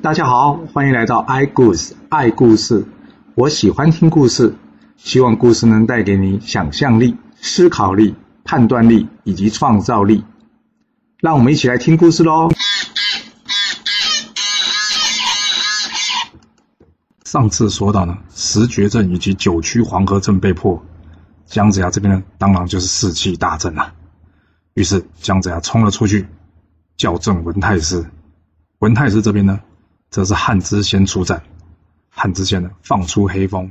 大家好，欢迎来到 i 故事爱故事。我喜欢听故事，希望故事能带给你想象力、思考力、判断力以及创造力。让我们一起来听故事喽。上次说到呢，十绝阵以及九曲黄河阵被破，姜子牙这边呢，当然就是士气大振了。于是姜子牙冲了出去，叫阵文太师。文太师这边呢，则是汉之仙出战。汉之仙呢，放出黑风，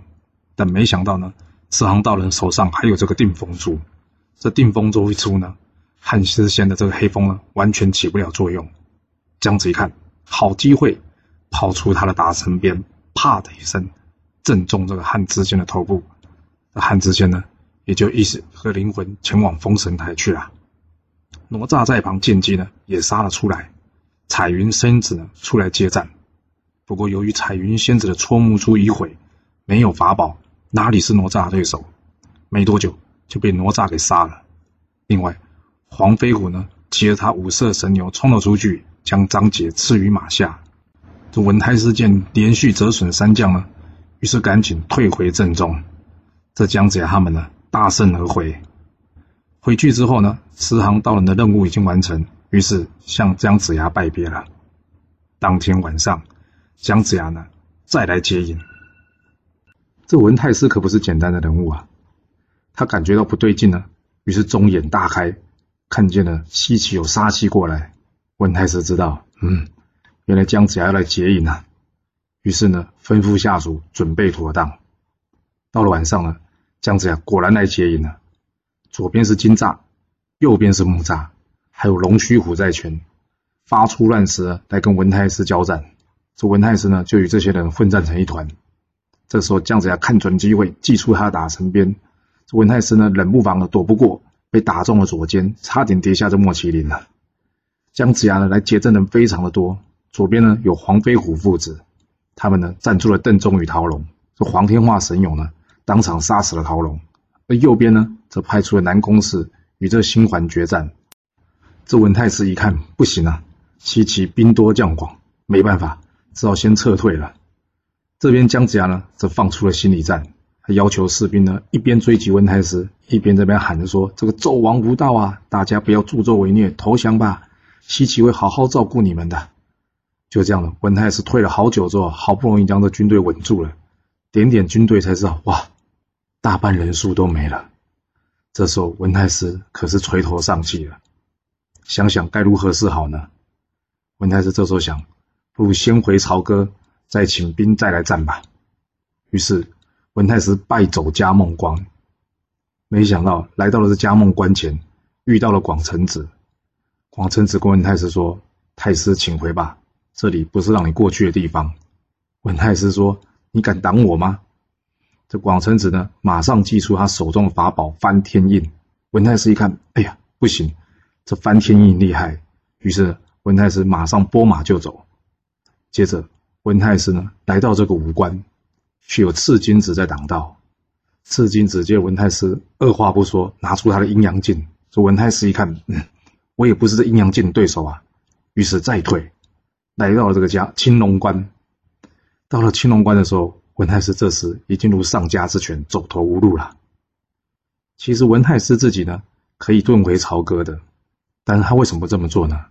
但没想到呢，慈航道人手上还有这个定风珠。这定风珠一出呢，汉之仙的这个黑风呢，完全起不了作用。姜子一看，好机会，抛出他的打神鞭。啪的一声，正中这个汉之仙的头部。这汉之仙呢，也就意识和灵魂前往封神台去了。哪吒在旁见机呢，也杀了出来。彩云仙子呢，出来接战。不过由于彩云仙子的戳木珠已毁，没有法宝，哪里是哪吒的对手？没多久就被哪吒给杀了。另外，黄飞虎呢，骑着他五色神牛冲了出去，将张杰刺于马下。这文太师见连续折损三将呢，于是赶紧退回阵中。这姜子牙他们呢，大胜而回。回去之后呢，慈航道人的任务已经完成，于是向姜子牙拜别了。当天晚上，姜子牙呢，再来接应。这文太师可不是简单的人物啊，他感觉到不对劲了，于是中眼大开，看见了西岐有杀气过来。文太师知道，嗯。原来姜子牙要来接应啊，于是呢，吩咐下属准备妥当。到了晚上呢，姜子牙果然来接应了。左边是金吒，右边是木吒，还有龙须虎在前，发出乱石来跟文太师交战。这文太师呢，就与这些人混战成一团。这时候姜子牙看准机会，祭出他打神鞭。这文太师呢，冷不防的躲不过，被打中了左肩，差点跌下这莫麒麟了。姜子牙呢，来接阵的人非常的多。左边呢有黄飞虎父子，他们呢站出了邓忠与陶龙，这黄天化神勇呢当场杀死了陶龙。而右边呢则派出了南宫氏与这星环决战。这文太师一看不行啊，西岐兵多将广，没办法，只好先撤退了。这边姜子牙呢则放出了心理战，他要求士兵呢一边追击文太师，一边这边喊着说：“这个纣王无道啊，大家不要助纣为虐，投降吧，西岐会好好照顾你们的。”就这样了，文太师退了好久之后，好不容易将这军队稳住了，点点军队才知道，哇，大半人数都没了。这时候文太师可是垂头丧气了，想想该如何是好呢？文太师这时候想，不如先回朝歌，再请兵再来战吧。于是文太师败走嘉梦关，没想到来到了这嘉梦关前，遇到了广成子。广成子跟文太师说：“太师，请回吧。”这里不是让你过去的地方。文太师说：“你敢挡我吗？”这广成子呢，马上祭出他手中的法宝翻天印。文太师一看，哎呀，不行，这翻天印厉害。于是文太师马上拨马就走。接着，文太师呢，来到这个武关，却有赤金子在挡道。赤金子见文太师二话不说，拿出他的阴阳镜。这文太师一看，嗯，我也不是这阴阳镜的对手啊。于是再退。来到了这个家青龙关，到了青龙关的时候，文太师这时已经如丧家之犬，走投无路了。其实文太师自己呢，可以遁回朝歌的，但是他为什么这么做呢？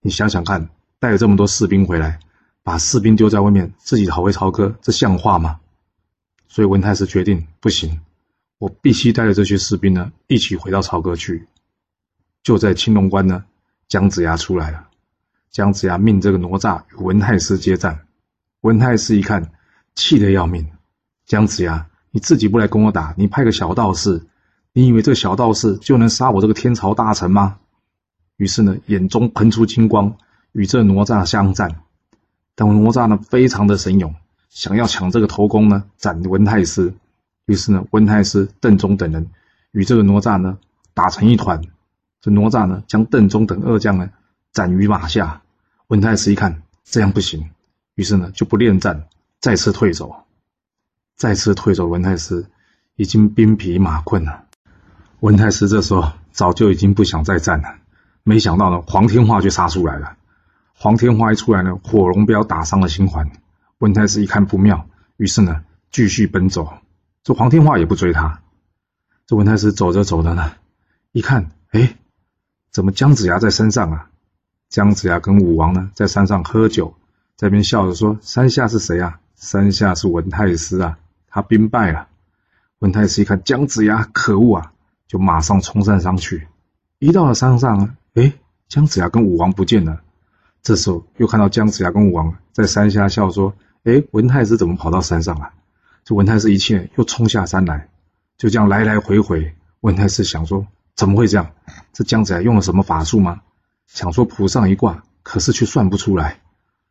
你想想看，带了这么多士兵回来，把士兵丢在外面，自己逃回朝歌，这像话吗？所以文太师决定，不行，我必须带着这些士兵呢，一起回到朝歌去。就在青龙关呢，姜子牙出来了。姜子牙命这个哪吒与文太师接战，文太师一看，气得要命。姜子牙，你自己不来跟我打，你派个小道士，你以为这个小道士就能杀我这个天朝大臣吗？于是呢，眼中喷出金光，与这哪吒相战。但哪吒呢，非常的神勇，想要抢这个头功呢，斩文太师。于是呢，文太师、邓忠等人与这个哪吒呢，打成一团。这哪吒呢，将邓忠等二将呢。斩于马下，文太师一看这样不行，于是呢就不恋战，再次退走。再次退走，文太师已经兵疲马困了。文太师这时候早就已经不想再战了，没想到呢，黄天化却杀出来了。黄天化一出来呢，火龙镖打伤了星环。文太师一看不妙，于是呢，继续奔走。这黄天化也不追他。这文太师走着走着呢，一看，哎，怎么姜子牙在山上啊？姜子牙跟武王呢，在山上喝酒，在边笑着说：“山下是谁啊？山下是文太师啊，他兵败了。”文太师一看姜子牙，可恶啊，就马上冲山去。一到了山上，哎，姜子牙跟武王不见了。这时候又看到姜子牙跟武王在山下笑说：“哎，文太师怎么跑到山上了？”这文太师一气又冲下山来，就这样来来回回。文太师想说：“怎么会这样？这姜子牙用了什么法术吗？”想说卜上一卦，可是却算不出来。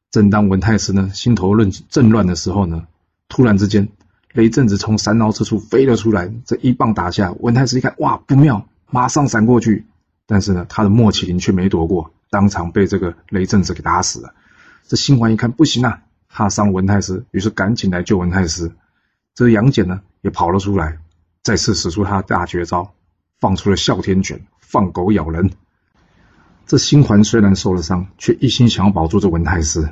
正当文太师呢心头乱正乱的时候呢，突然之间雷震子从山凹之处飞了出来，这一棒打下，文太师一看，哇，不妙，马上闪过去。但是呢，他的莫麒麟却没躲过。当场被这个雷震子给打死了。这星环一看不行啊，怕伤文太师，于是赶紧来救文太师。这杨戬呢也跑了出来，再次使出他的大绝招，放出了哮天犬，放狗咬人。这星环虽然受了伤，却一心想要保住这文太师。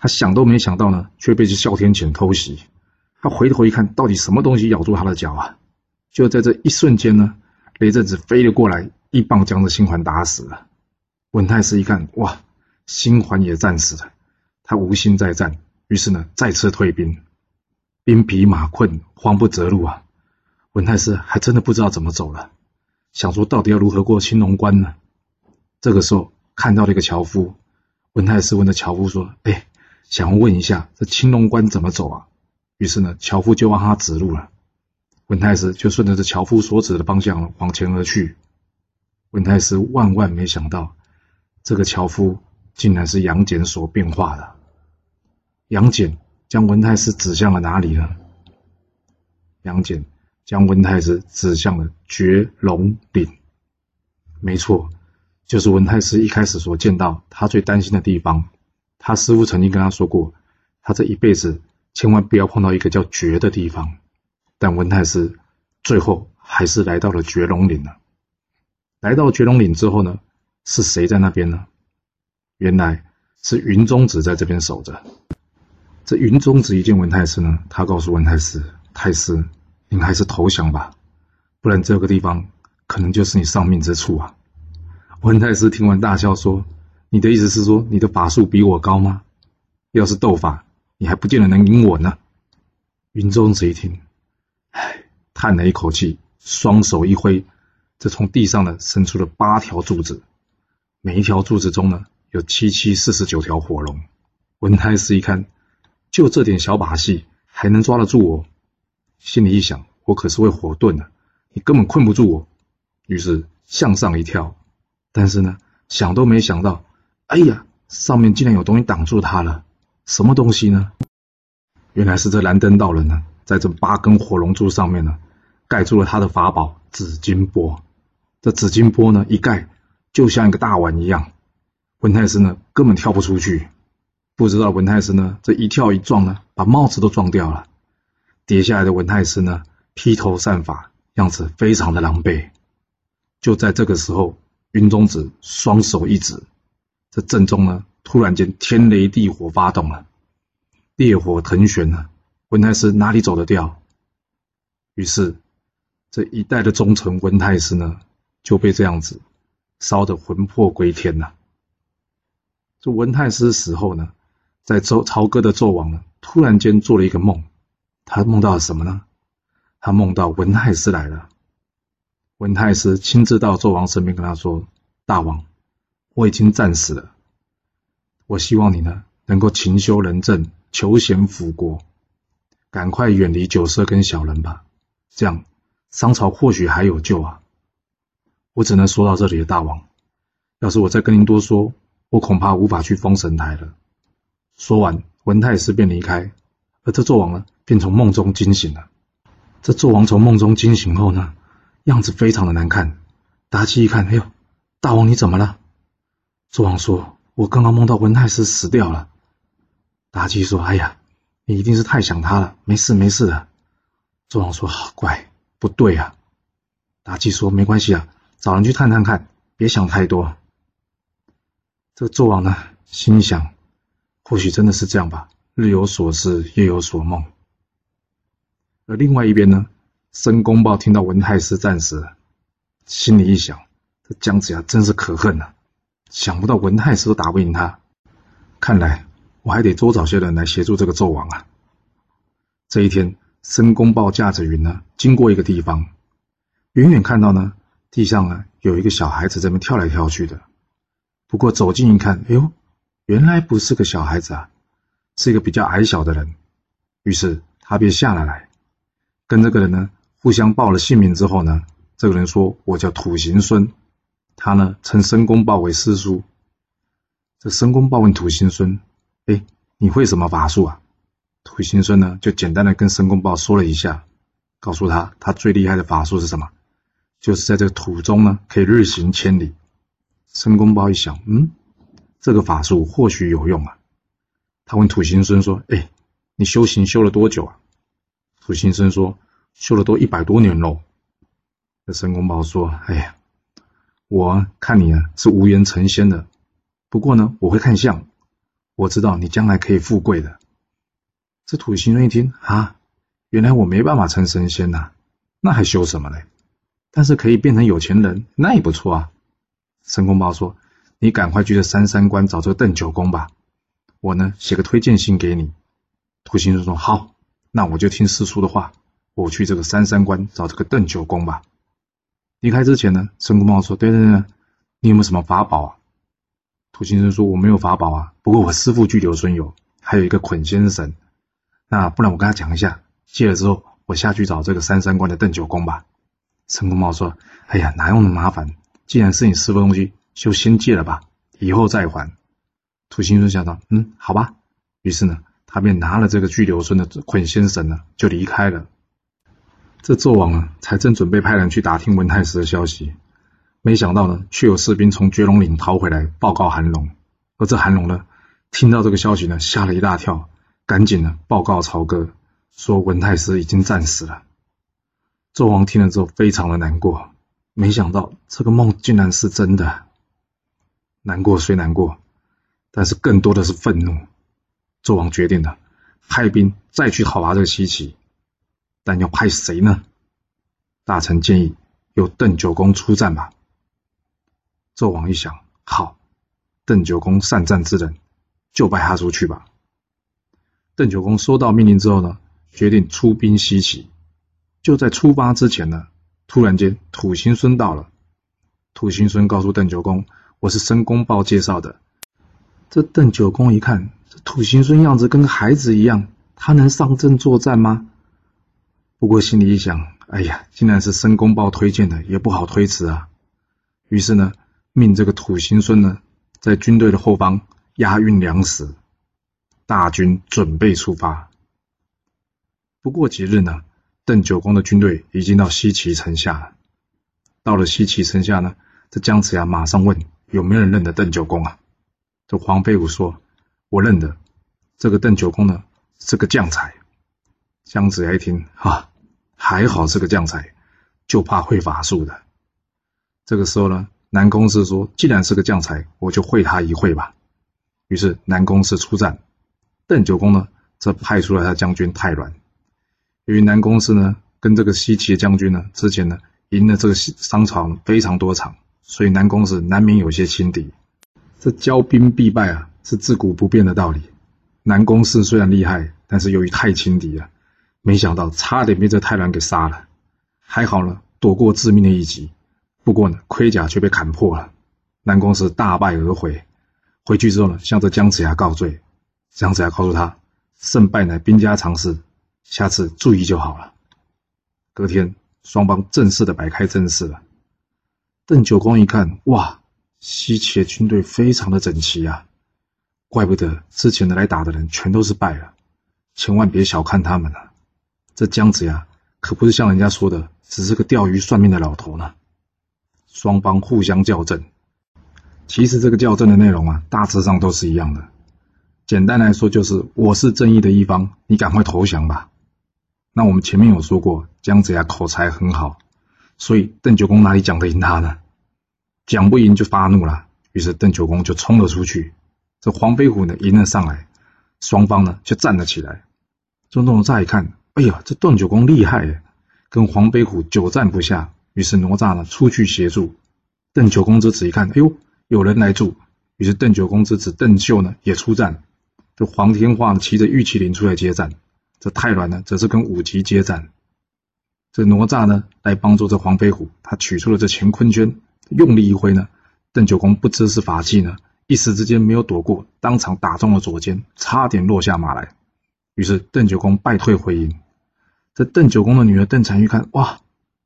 他想都没想到呢，却被这哮天犬偷袭。他回头一看，到底什么东西咬住他的脚啊？就在这一瞬间呢，雷震子飞了过来，一棒将这星环打死了。文太师一看，哇，新环也战死了，他无心再战，于是呢，再次退兵。兵疲马困，慌不择路啊！文太师还真的不知道怎么走了，想说到底要如何过青龙关呢？这个时候看到了一个樵夫，文太师问的樵夫说：“哎，想问一下这青龙关怎么走啊？”于是呢，樵夫就帮他指路了。文太师就顺着这樵夫所指的方向往前而去。文太师万万没想到。这个樵夫竟然是杨戬所变化的。杨戬将文太师指向了哪里呢？杨戬将文太师指向了绝龙岭。没错，就是文太师一开始所见到他最担心的地方。他师傅曾经跟他说过，他这一辈子千万不要碰到一个叫绝的地方。但文太师最后还是来到了绝龙岭了。来到绝龙岭之后呢？是谁在那边呢？原来是云中子在这边守着。这云中子一见文太师呢，他告诉文太师：“太师，您还是投降吧，不然这个地方可能就是你丧命之处啊。”文太师听完大笑说：“你的意思是说你的法术比我高吗？要是斗法，你还不见得能赢我呢。”云中子一听，唉，叹了一口气，双手一挥，这从地上呢伸出了八条柱子。每一条柱子中呢，有七七四十九条火龙。文太师一看，就这点小把戏，还能抓得住我？心里一想，我可是会火遁的，你根本困不住我。于是向上一跳，但是呢，想都没想到，哎呀，上面竟然有东西挡住他了。什么东西呢？原来是这蓝灯道人呢，在这八根火龙柱上面呢，盖住了他的法宝紫金钵。这紫金钵呢，一盖。就像一个大碗一样，文太师呢根本跳不出去。不知道文太师呢这一跳一撞呢，把帽子都撞掉了。跌下来的文太师呢披头散发，样子非常的狼狈。就在这个时候，云中子双手一指，这阵中呢突然间天雷地火发动了，烈火腾旋呢。文太师哪里走得掉？于是这一代的忠臣文太师呢就被这样子。烧得魂魄归天呐！这文太师死后呢，在周朝歌的纣王呢，突然间做了一个梦，他梦到了什么呢？他梦到文太师来了。文太师亲自到纣王身边跟他说：“大王，我已经战死了，我希望你呢能够勤修仁政，求贤辅国，赶快远离酒色跟小人吧，这样商朝或许还有救啊。”我只能说到这里了，大王。要是我再跟您多说，我恐怕无法去封神台了。说完，文太师便离开，而这纣王呢，便从梦中惊醒了。这纣王从梦中惊醒后呢，样子非常的难看。妲己一看，哎呦，大王你怎么了？纣王说：“我刚刚梦到文太师死掉了。”妲己说：“哎呀，你一定是太想他了，没事没事的。”纣王说：“好怪，不对啊。”妲己说：“没关系啊。”找人去探探看，别想太多。这个纣王呢，心想，或许真的是这样吧，日有所思，夜有所梦。而另外一边呢，申公豹听到文太师战死，心里一想，这姜子牙真是可恨啊！想不到文太师都打不赢他，看来我还得多找些人来协助这个纣王啊。这一天，申公豹驾着云呢，经过一个地方，远远看到呢，地上呢有一个小孩子在那跳来跳去的。不过走近一看，哎呦，原来不是个小孩子啊，是一个比较矮小的人。于是他便下了来，跟这个人呢互相报了姓名之后呢，这个人说：“我叫土行孙。”他呢称申公豹为师叔。这申公豹问土行孙：“哎，你会什么法术啊？”土行孙呢就简单的跟申公豹说了一下，告诉他他最厉害的法术是什么，就是在这个土中呢可以日行千里。申公豹一想，嗯，这个法术或许有用啊。他问土行孙说：“哎，你修行修了多久啊？”土行孙说：“修了都一百多年喽。”那申公豹说：“哎呀，我看你啊是无缘成仙的，不过呢，我会看相，我知道你将来可以富贵的。”这土行孙一听啊，原来我没办法成神仙呐、那还修什么嘞？但是可以变成有钱人，那也不错啊。申公豹说：“你赶快去这三山关找这个邓九公吧，我呢写个推荐信给你。”土行孙说：“好，那我就听师叔的话，我去这个三山关找这个邓九公吧。”离开之前呢，申公豹说：“对对对，你有没有什么法宝啊？”土行孙说：“我没有法宝啊，不过我师父巨留孙有，还有一个捆仙绳。那不然我跟他讲一下，借了之后我下去找这个三山关的邓九公吧。”申公豹说：“哎呀，哪有那么麻烦？”既然是你师父东西，就先借了吧，以后再还。土行孙想到，嗯，好吧。于是呢，他便拿了这个巨留孙的捆仙绳呢，就离开了。这纣王啊，才正准备派人去打听文太师的消息，没想到呢，却有士兵从绝龙岭逃回来报告韩龙。而这韩龙呢，听到这个消息呢，吓了一大跳，赶紧呢报告朝歌，说文太师已经战死了。纣王听了之后，非常的难过。没想到这个梦竟然是真的，难过虽难过，但是更多的是愤怒。纣王决定了，派兵再去讨伐这个西岐，但要派谁呢？大臣建议由邓九公出战吧。纣王一想，好，邓九公善战之人，就派他出去吧。邓九公收到命令之后呢，决定出兵西岐。就在出发之前呢。突然间，土行孙到了。土行孙告诉邓九公：“我是申公豹介绍的。”这邓九公一看，这土行孙样子跟个孩子一样，他能上阵作战吗？不过心里一想：“哎呀，既然是申公豹推荐的，也不好推辞啊。”于是呢，命这个土行孙呢，在军队的后方押运粮食，大军准备出发。不过几日呢，邓九公的军队已经到西岐城下了。到了西岐城下呢，这姜子牙马上问有没有人认得邓九公啊？这黄飞虎说：“我认得，这个邓九公呢是个将才。”姜子牙一听，啊，还好是个将才，就怕会法术的。这个时候呢，南宫适说：“既然是个将才，我就会他一会吧。”于是南宫适出战，邓九公呢则派出了他将军太软。由于南宫氏呢跟这个西岐的将军呢之前呢赢了这个商朝非常多场，所以南宫氏难免有些轻敌。这骄兵必败啊，是自古不变的道理。南宫氏虽然厉害，但是由于太轻敌了，没想到差点被这太鸾给杀了。还好呢，躲过致命的一击。不过呢，盔甲却被砍破了。南宫适大败而回。回去之后呢，向着姜子牙告罪。姜子牙告诉他，胜败乃兵家常事。下次注意就好了。隔天，双方正式的摆开阵势了。邓九公一看，哇，西岐军队非常的整齐啊，怪不得之前的来打的人全都是败了。千万别小看他们了，这姜子牙可不是像人家说的，只是个钓鱼算命的老头呢。双方互相校正，其实这个校正的内容啊，大致上都是一样的。简单来说，就是我是正义的一方，你赶快投降吧。那我们前面有说过，姜子牙口才很好，所以邓九公哪里讲得赢他呢？讲不赢就发怒了，于是邓九公就冲了出去，这黄飞虎呢迎了上来，双方呢就站了起来。这哪吒一看，哎呀，这邓九公厉害呀，跟黄飞虎久战不下。于是哪吒呢出去协助。邓九公之子一看，哎呦，有人来助，于是邓九公之子邓秀呢也出战。这黄天化骑着玉麒麟出来接战，这太鸾呢则是跟武吉接战。这哪吒呢来帮助这黄飞虎，他取出了这乾坤圈，用力一挥呢，邓九公不知是法器呢，一时之间没有躲过，当场打中了左肩，差点落下马来。于是邓九公败退回营。这邓九公的女儿邓婵玉看，哇，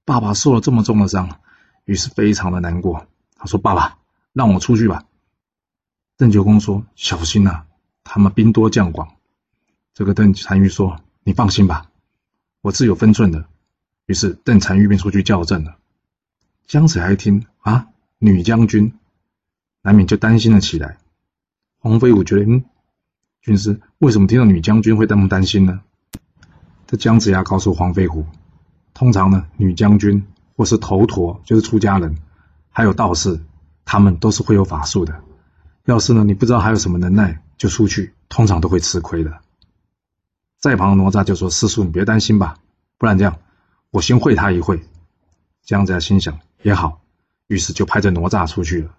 爸爸受了这么重的伤，于是非常的难过。他说：“爸爸，让我出去吧。”邓九公说：“小心呐。”他们兵多将广，这个邓婵玉说：“你放心吧，我自有分寸的。”于是邓婵玉便出去叫阵了。姜子牙一听啊，女将军，难免就担心了起来。黄飞虎觉得，嗯，军师为什么听到女将军会这么担心呢？这姜子牙告诉黄飞虎，通常呢，女将军或是头陀，就是出家人，还有道士，他们都是会有法术的。要是呢，你不知道还有什么能耐，就出去，通常都会吃亏的。在旁的哪吒就说：“师叔，你别担心吧，不然这样，我先会他一会。”姜子牙心想也好，于是就派着哪吒出去了。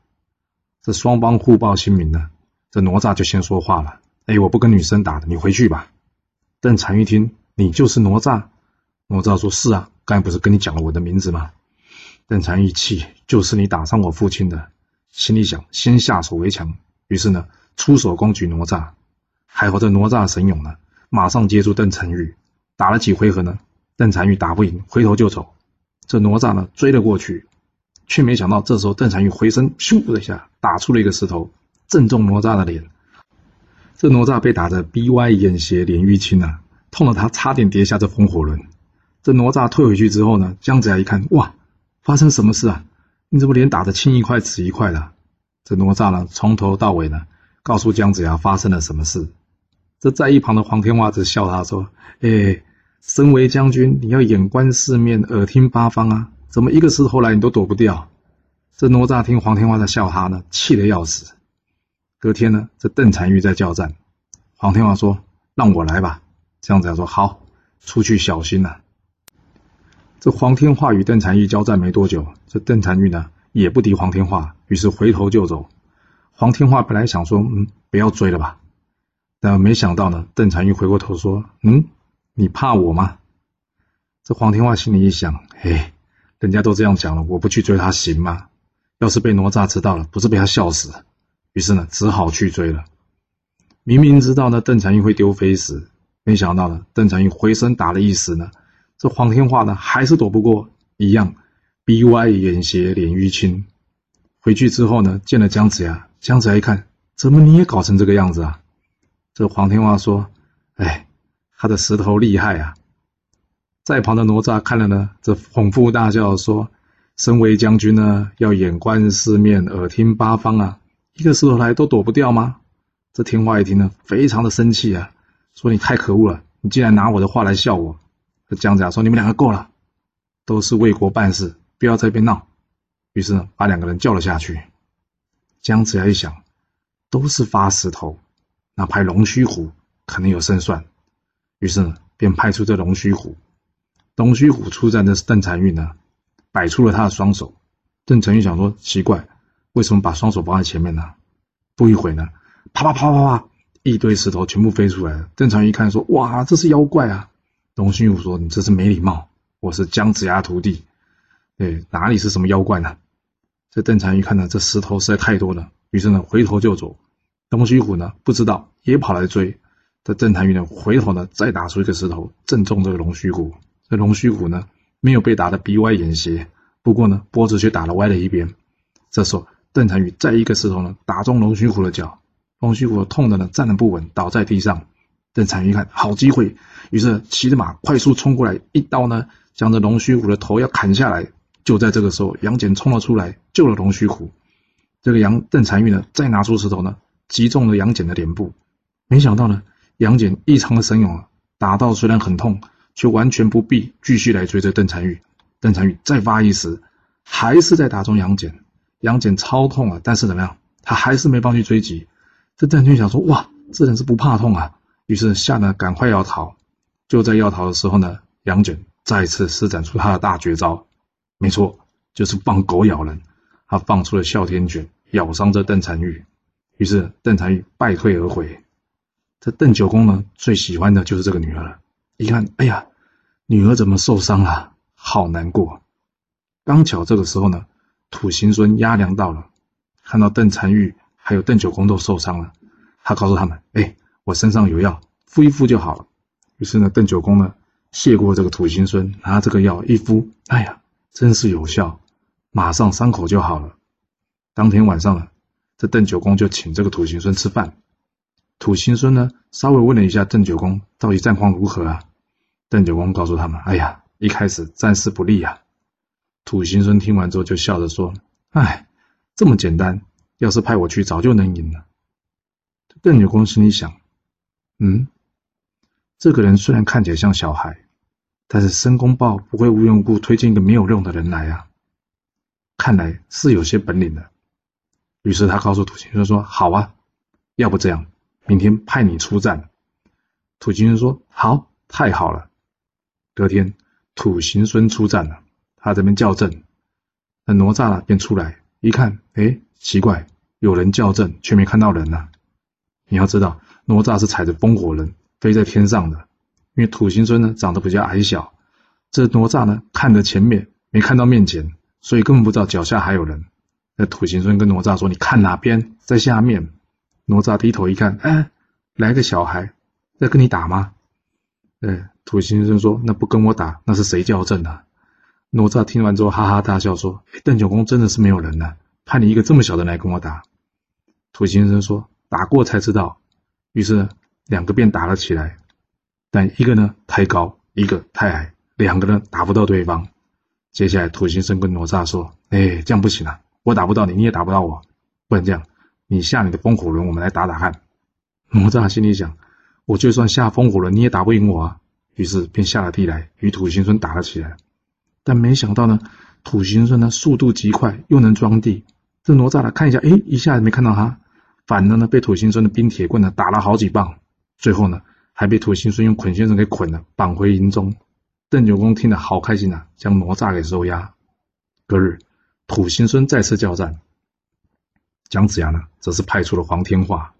这双方互报姓名呢，这哪吒就先说话了：“哎，我不跟女生打的，你回去吧。”邓婵玉听：“你就是哪吒？”哪吒说：“是啊，刚才不是跟你讲了我的名字吗？”邓婵玉气：“就是你打伤我父亲的。”心里想，先下手为强，于是呢，出手攻击哪吒。还好这哪吒神勇呢，马上接住邓婵玉，打了几回合呢，邓婵玉打不赢，回头就走。这哪吒呢，追了过去，却没想到这时候邓婵玉回身，咻的一下打出了一个石头，正中哪吒的脸。这哪吒被打得鼻歪眼斜，脸淤青啊，痛得他差点跌下这风火轮。这哪吒退回去之后呢，姜子牙一看，哇，发生什么事啊？你怎么脸打得青一块紫一块的？这哪吒呢，从头到尾呢，告诉姜子牙发生了什么事。这在一旁的黄天化只笑他说：“哎，身为将军，你要眼观四面，耳听八方啊，怎么一个石头来你都躲不掉？”这哪吒听黄天化在笑他呢，气得要死。隔天呢，这邓婵玉在叫战，黄天化说：“让我来吧。”这样子牙说：“好，出去小心呐、”这黄天化与邓婵玉交战没多久，这邓婵玉呢也不敌黄天化，于是回头就走。黄天化本来想说，嗯，不要追了吧，但没想到呢，邓婵玉回过头说，嗯，你怕我吗？这黄天化心里一想，嘿，人家都这样讲了，我不去追他行吗？要是被哪吒知道了，不是被他笑死？于是呢，只好去追了。明明知道呢，邓婵玉会丢飞石，没想到呢，邓婵玉回身打了一石呢。这黄天化呢，还是躲不过，一样鼻歪眼斜，脸淤青。回去之后呢，见了姜子牙，姜子牙一看，怎么你也搞成这个样子啊？这黄天化说：“哎，他的石头厉害啊！”在旁的哪吒看了呢，这捧腹大笑说：“身为将军呢，要眼观四面，耳听八方啊，一个石头来都躲不掉吗？”这天化一听呢，非常的生气啊，说：“你太可恶了，你竟然拿我的话来笑我！”姜子牙说：“你们两个够了，都是为国办事，不要在这边闹。”于是呢，把两个人叫了下去。姜子牙一想，都是发石头，那派龙须虎可能有胜算。于是呢，便派出这龙须虎。龙须虎出战的邓婵玉呢，摆出了他的双手。邓婵玉想说：“奇怪，为什么把双手放在前面呢？”不一会呢，啪啪啪啪啪，一堆石头全部飞出来了。邓婵玉一看说：“哇，这是妖怪啊！”龙须虎说：“你这是没礼貌！我是姜子牙徒弟，哎，哪里是什么妖怪呢？”这邓婵玉看到这石头实在太多了，于是呢回头就走。龙须虎呢不知道，也跑来追。这邓婵玉呢回头呢再打出一个石头，正中这个龙须虎。这龙须虎呢没有被打得鼻歪眼斜，不过呢脖子却打了歪了一边。这时候邓婵玉再一个石头呢打中龙须虎的脚，龙须虎痛的呢站得不稳，倒在地上。邓婵玉一看好机会。于是骑着马快速冲过来，一刀呢将这龙须虎的头要砍下来。就在这个时候，杨戬冲了出来，救了龙须虎。这个杨邓婵玉呢，再拿出石头呢，击中了杨戬的脸部。没想到呢，杨戬异常的神勇啊，打到虽然很痛，却完全不避，继续来追着邓婵玉。邓婵玉再发一石，还是在打中杨戬。杨戬超痛啊，但是怎么样，他还是没放弃追击。这邓俊想说：“哇，这人是不怕痛啊！”于是吓得赶快要逃。就在要逃的时候呢，杨戬再次施展出他的大绝招，没错，就是放狗咬人。他放出了哮天犬，咬伤这邓婵玉。于是邓婵玉败退而回。这邓九公呢，最喜欢的就是这个女儿了。一看，哎呀，女儿怎么受伤了？好难过。刚巧这个时候呢，土行孙压粮到了，看到邓婵玉还有邓九公都受伤了，他告诉他们：“哎，我身上有药，敷一敷就好了。”于是呢，邓九公呢，谢过这个土行孙，拿这个药一敷，哎呀，真是有效，马上伤口就好了。当天晚上呢，这邓九公就请这个土行孙吃饭。土行孙呢，稍微问了一下邓九公到底战况如何啊？邓九公告诉他们：“哎呀，一开始战事不利啊。”土行孙听完之后就笑着说：“哎，这么简单，要是派我去，早就能赢了。”邓九公心里想：“嗯，这个人虽然看起来像小孩，但是申公豹不会无缘无故推荐一个没有用的人来啊，看来是有些本领的。”于是他告诉土行孙说：“好啊，要不这样。”明天派你出战，土行孙说：“好，太好了。”隔天，土行孙出战了，他这边叫阵，那哪吒呢便出来一看，哎，奇怪，有人叫阵，却没看到人呢。你要知道，哪吒是踩着风火轮飞在天上的，因为土行孙呢长得比较矮小，这哪吒呢看着前面没看到面前，所以根本不知道脚下还有人。那土行孙跟哪吒说：“你看哪边，在下面。”哪吒低头一看，哎，来个小孩，在跟你打吗？哎，土行孙说：“那不跟我打，那是谁叫阵啊？”哪吒听完之后哈哈大笑说：“邓九公真的是没有人呢，派你一个这么小的来跟我打。”土行孙说：“打过才知道。”于是两个便打了起来，但一个呢太高，一个太矮，两个人打不到对方。接下来土行孙跟哪吒说：“哎，这样不行啊，我打不到你，你也打不到我，不能这样。”你下你的风火轮，我们来打打看。哪吒心里想：我就算下风火轮，你也打不赢我啊。于是便下了地来，与土行孙打了起来。但没想到呢，土行孙呢速度极快，又能装地。这哪吒呢看一下，哎，一下子没看到他，反而呢被土行孙的冰铁棍呢打了好几棒。最后呢，还被土行孙用捆仙绳给捆了，绑回营中。邓九公听了好开心啊，将哪吒给收押。隔日，土行孙再次叫战。姜子牙呢，则是派出了黄天化。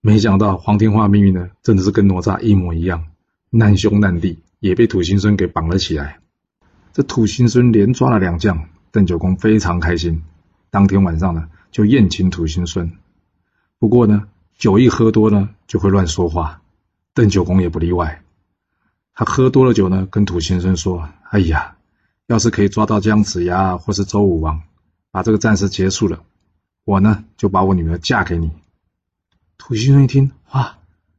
没想到黄天化命运呢，真的是跟哪吒一模一样，难兄难弟，也被土行孙给绑了起来。这土行孙连抓了两将，邓九公非常开心。当天晚上呢，就宴请土行孙。不过呢，酒一喝多呢，就会乱说话。邓九公也不例外。他喝多了酒呢，跟土行孙说：“哎呀，要是可以抓到姜子牙或是周武王，把这个战事结束了。”我呢，就把我女儿嫁给你。土行孙一听，哇，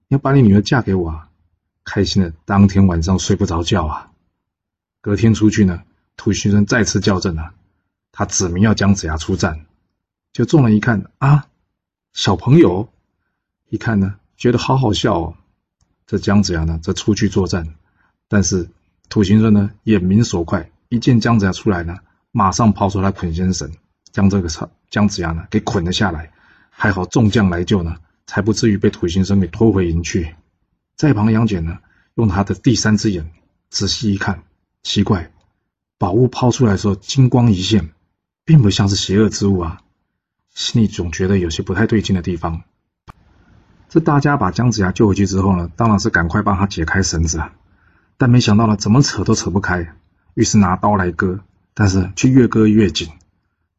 你要把你女儿嫁给我啊？开心的当天晚上睡不着觉啊。隔天出去呢，土行孙再次叫阵了，他指明要姜子牙出战。就众人一看啊，小朋友，一看呢，觉得好好笑哦。这姜子牙呢，这出去作战，但是土行孙呢，眼明手快，一见姜子牙出来呢，马上抛出来捆仙绳。将这个姜子牙呢给捆了下来，还好众将来救呢，才不至于被土行孙给拖回营去。在旁杨戬呢，用他的第三只眼仔细一看，奇怪，宝物抛出来的时候金光一现，并不像是邪恶之物啊，心里总觉得有些不太对劲的地方。这大家把姜子牙救回去之后呢，当然是赶快帮他解开绳子啊，但没想到呢，怎么扯都扯不开，于是拿刀来割，但是却越割越紧。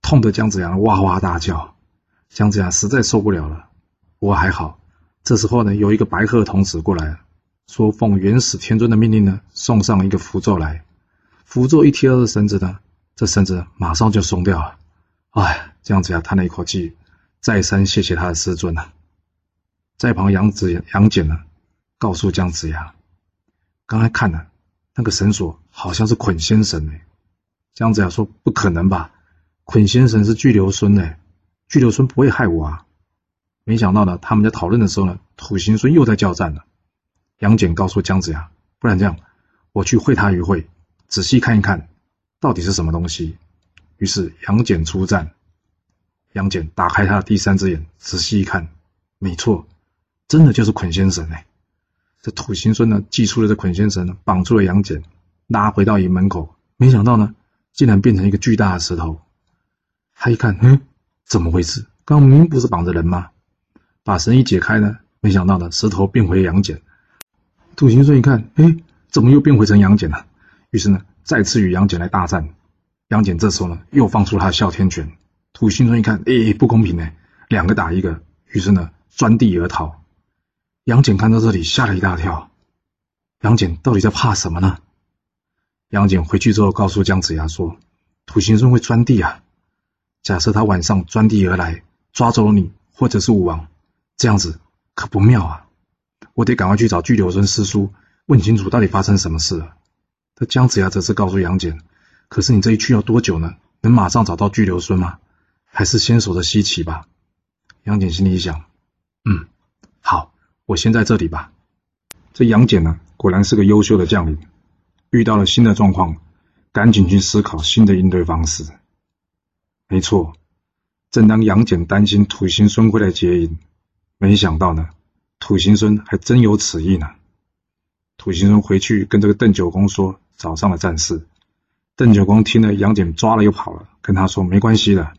痛得姜子牙哇哇大叫，姜子牙实在受不了了。不过还好，这时候呢，有一个白鹤童子过来，说奉元始天尊的命令呢，送上一个符咒来。符咒一贴到这绳子呢，这绳子马上就松掉了。哎，姜子牙叹了一口气，再三谢谢他的师尊啊。在旁杨子杨戬呢，告诉姜子牙，刚才看了那个绳索好像是捆仙绳诶。姜子牙说：“不可能吧？”捆仙绳是巨留孙呢，巨留孙不会害我啊！没想到呢，他们在讨论的时候呢，土行孙又在叫战了。杨戬告诉姜子牙：“不然这样，我去会他一会，仔细看一看，到底是什么东西。”于是杨戬出战。杨戬打开他的第三只眼，仔细一看，没错，真的就是捆仙绳哎！这土行孙呢，祭出了这捆仙绳，绑住了杨戬，拉回到营门口。没想到呢，竟然变成一个巨大的石头。他一看，嗯，怎么回事？刚明明不是绑着人吗？把绳一解开呢，没想到呢，石头变回杨戬。土行孙一看，哎，怎么又变回成杨戬了？于是呢，再次与杨戬来大战。杨戬这时候呢，又放出他的哮天犬。土行孙一看，哎，不公平呢，两个打一个。于是呢，钻地而逃。杨戬看到这里，吓了一大跳。杨戬到底在怕什么呢？杨戬回去之后，告诉姜子牙说：“土行孙会钻地啊。假设他晚上钻地而来，抓走了你或者是武王，这样子可不妙啊！我得赶快去找巨流孙师叔，问清楚到底发生什么事了。”这姜子牙则是告诉杨戬：“可是你这一去要多久呢？能马上找到巨流孙吗？还是先守着西岐吧？”杨戬心里想：“嗯，好，我先在这里吧。”这杨戬呢，果然是个优秀的将领，遇到了新的状况，赶紧去思考新的应对方式。没错，正当杨戬担心土行孙会来劫营，没想到呢，土行孙还真有此意呢。土行孙回去跟这个邓九公说早上的战事，邓九公听了杨戬抓了又跑了，跟他说没关系的。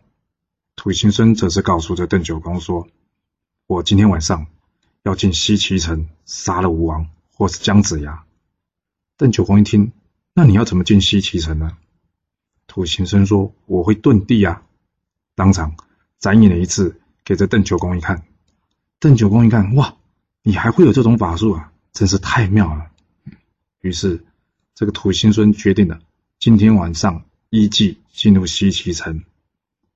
土行孙则是告诉这邓九公说：“我今天晚上要进西岐城杀了吴王或是姜子牙。”邓九公一听，那你要怎么进西岐城呢？土行孙说：“我会遁地啊！”当场展演了一次给这邓九公一看。邓九公一看，哇，你还会有这种法术啊！真是太妙了。于是，这个土行孙决定了，今天晚上依计进入西岐城。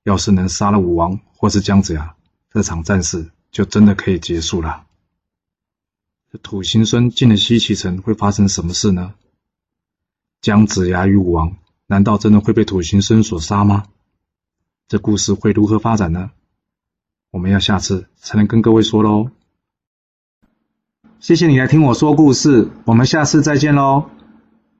要是能杀了武王或是姜子牙，这场战事就真的可以结束了。土行孙进了西岐城，会发生什么事呢？姜子牙与武王难道真的会被土行孙所杀吗？这故事会如何发展呢？我们要下次才能跟各位说喽。谢谢你来听我说故事，我们下次再见喽。